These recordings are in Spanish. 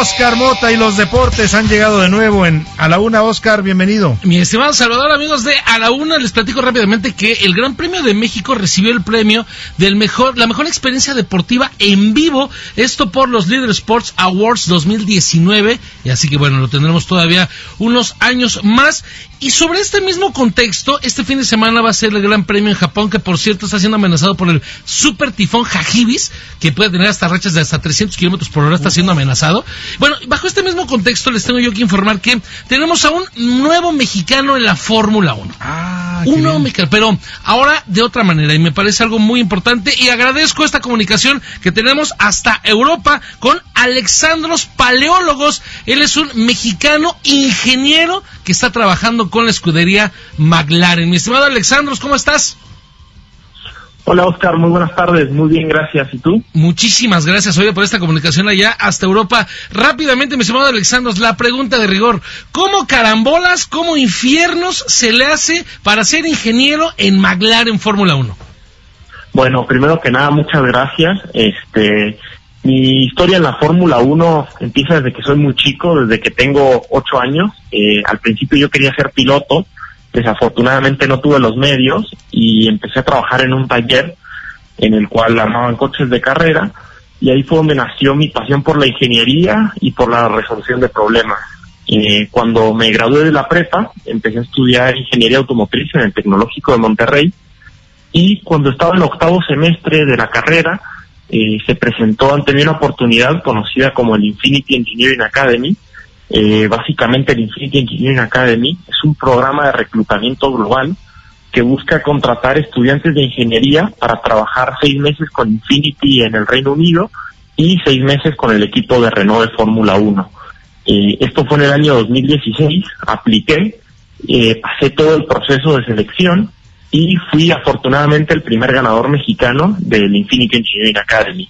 Oscar Mota y los deportes han llegado de nuevo en A la Una. Oscar, bienvenido. Mi estimado Salvador, amigos de A la Una, les platico rápidamente que el Gran Premio de México recibió el premio del mejor, la mejor experiencia deportiva en vivo, esto por los Leader Sports Awards 2019, y así que bueno, lo tendremos todavía unos años más. Y sobre este mismo contexto, este fin de semana va a ser el Gran Premio en Japón, que por cierto está siendo amenazado por el super tifón Hagibis, que puede tener hasta rachas de hasta 300 kilómetros por hora, está siendo amenazado. Bueno, bajo este mismo contexto les tengo yo que informar que tenemos a un nuevo mexicano en la Fórmula 1. Ah, un nuevo mexicano, pero ahora de otra manera, y me parece algo muy importante, y agradezco esta comunicación que tenemos hasta Europa con Alexandros Paleólogos. Él es un mexicano ingeniero que está trabajando con la escudería McLaren. Mi estimado Alexandros, ¿cómo estás? Hola Oscar, muy buenas tardes, muy bien, gracias. ¿Y tú? Muchísimas gracias, oye, por esta comunicación allá hasta Europa. Rápidamente, mi estimado Alexandros, la pregunta de rigor. ¿Cómo carambolas, cómo infiernos se le hace para ser ingeniero en McLaren Fórmula 1? Bueno, primero que nada, muchas gracias. Este, mi historia en la Fórmula 1 empieza desde que soy muy chico, desde que tengo ocho años. Eh, al principio yo quería ser piloto, desafortunadamente no tuve los medios y empecé a trabajar en un taller en el cual armaban coches de carrera y ahí fue donde nació mi pasión por la ingeniería y por la resolución de problemas. Eh, cuando me gradué de la prepa, empecé a estudiar ingeniería automotriz en el Tecnológico de Monterrey y cuando estaba en octavo semestre de la carrera, eh, se presentó ante mí una oportunidad conocida como el Infinity Engineering Academy. Eh, básicamente el Infinity Engineering Academy es un programa de reclutamiento global que busca contratar estudiantes de ingeniería para trabajar seis meses con Infinity en el Reino Unido y seis meses con el equipo de Renault de Fórmula 1. Eh, esto fue en el año 2016, apliqué, eh, pasé todo el proceso de selección y fui afortunadamente el primer ganador mexicano del Infinity Engineering Academy.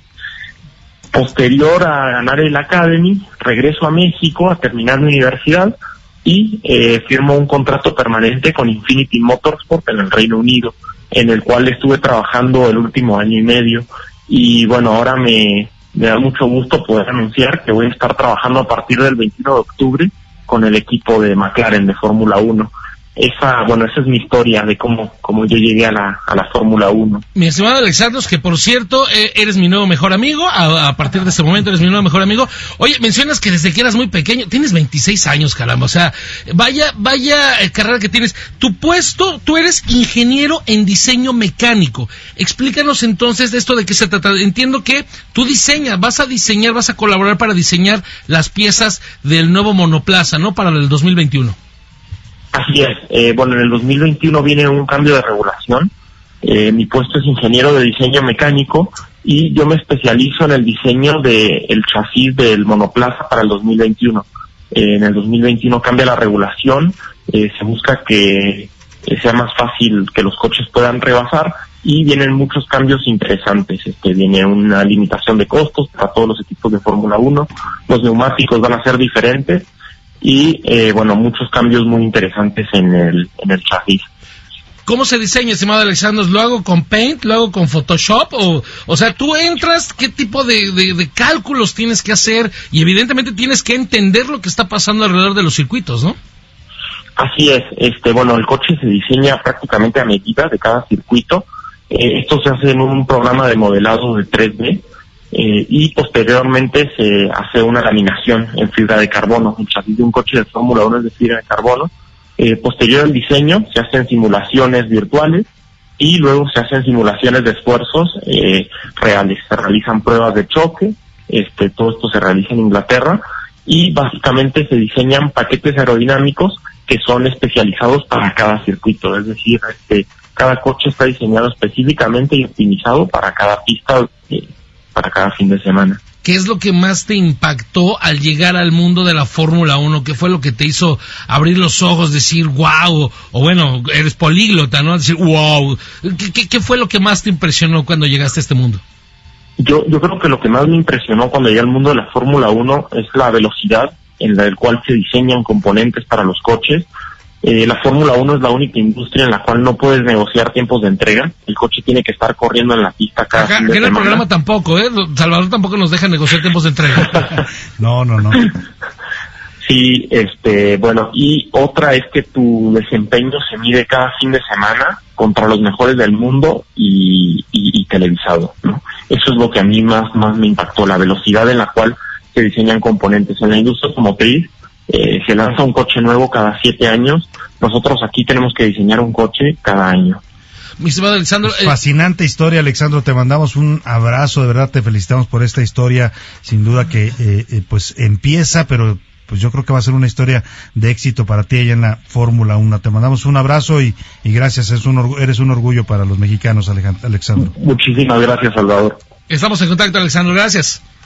Posterior a ganar el Academy, regreso a México a terminar mi universidad y eh, firmo un contrato permanente con Infinity Motorsport en el Reino Unido, en el cual estuve trabajando el último año y medio. Y bueno, ahora me, me da mucho gusto poder anunciar que voy a estar trabajando a partir del 21 de octubre con el equipo de McLaren de Fórmula 1 esa, bueno, esa es mi historia de cómo, cómo yo llegué a la, a la Fórmula 1. Mi estimado Alexandros, que por cierto, eh, eres mi nuevo mejor amigo, a, partir de este momento eres mi nuevo mejor amigo. Oye, mencionas que desde que eras muy pequeño, tienes 26 años, caramba, o sea, vaya, vaya eh, carrera que tienes. Tu puesto, tú eres ingeniero en diseño mecánico. Explícanos entonces de esto de qué se trata. Entiendo que tú diseñas, vas a diseñar, vas a colaborar para diseñar las piezas del nuevo monoplaza, ¿no? Para el 2021. Así es. Eh, bueno, en el 2021 viene un cambio de regulación. Eh, mi puesto es ingeniero de diseño mecánico y yo me especializo en el diseño del el chasis del monoplaza para el 2021. Eh, en el 2021 cambia la regulación, se busca que sea más fácil que los coches puedan rebasar y vienen muchos cambios interesantes. Este, viene una limitación de costos para todos los equipos de Fórmula 1. Los neumáticos van a ser diferentes y eh, bueno, muchos cambios muy interesantes en el, en el chasis. ¿Cómo se diseña, estimado Alexandro? ¿Lo hago con Paint? ¿Lo hago con Photoshop? O, o sea, tú entras, ¿qué tipo de, de, de, cálculos tienes que hacer? Y evidentemente tienes que entender lo que está pasando alrededor de los circuitos, ¿no? Así es. Este, bueno, el coche se diseña prácticamente a medida de cada circuito. Eh, esto se hace en un programa de modelado de 3D eh, y posteriormente se hace una laminación en fibra de carbono. El chasis de un coche de Fórmula 1 es de fibra de carbono. Eh, posterior al diseño se hacen simulaciones virtuales y luego se hacen simulaciones de esfuerzos eh, reales. Se realizan pruebas de choque, este, todo esto se realiza en Inglaterra y básicamente se diseñan paquetes aerodinámicos que son especializados para cada circuito, es decir, este, cada coche está diseñado específicamente y optimizado para cada pista eh, para cada fin de semana. ¿Qué es lo que más te impactó al llegar al mundo de la Fórmula 1? ¿Qué fue lo que te hizo abrir los ojos, decir wow? O bueno, eres políglota, ¿no? Decir wow. ¿Qué, qué, qué fue lo que más te impresionó cuando llegaste a este mundo? Yo, yo creo que lo que más me impresionó cuando llegué al mundo de la Fórmula 1 es la velocidad en la cual se diseñan componentes para los coches. Eh, la Fórmula 1 es la única industria en la cual no puedes negociar tiempos de entrega. El coche tiene que estar corriendo en la pista cada Acá, fin de aquí en el semana. programa tampoco, ¿eh? Salvador tampoco nos deja negociar tiempos de entrega. No, no, no. Sí, este, bueno, y otra es que tu desempeño se mide cada fin de semana contra los mejores del mundo y, y- y televisado, ¿no? Eso es lo que a mí más, más me impactó, la velocidad en la cual se diseñan componentes. En la industria automotriz eh, se lanza un coche nuevo cada siete años, nosotros aquí tenemos que diseñar un coche cada año. Mi estimado Alexandro, eh, Fascinante historia, Alexandro. Te mandamos un abrazo, de verdad te felicitamos por esta historia, sin duda que eh, eh, pues empieza, pero pues yo creo que va a ser una historia de éxito para ti allá en la Fórmula 1. Te mandamos un abrazo y, y gracias, es un orgu- eres un orgullo para los mexicanos, Alejan- Alexandro. Muchísimas gracias, Salvador. estamos en contacto, Alexandro, gracias.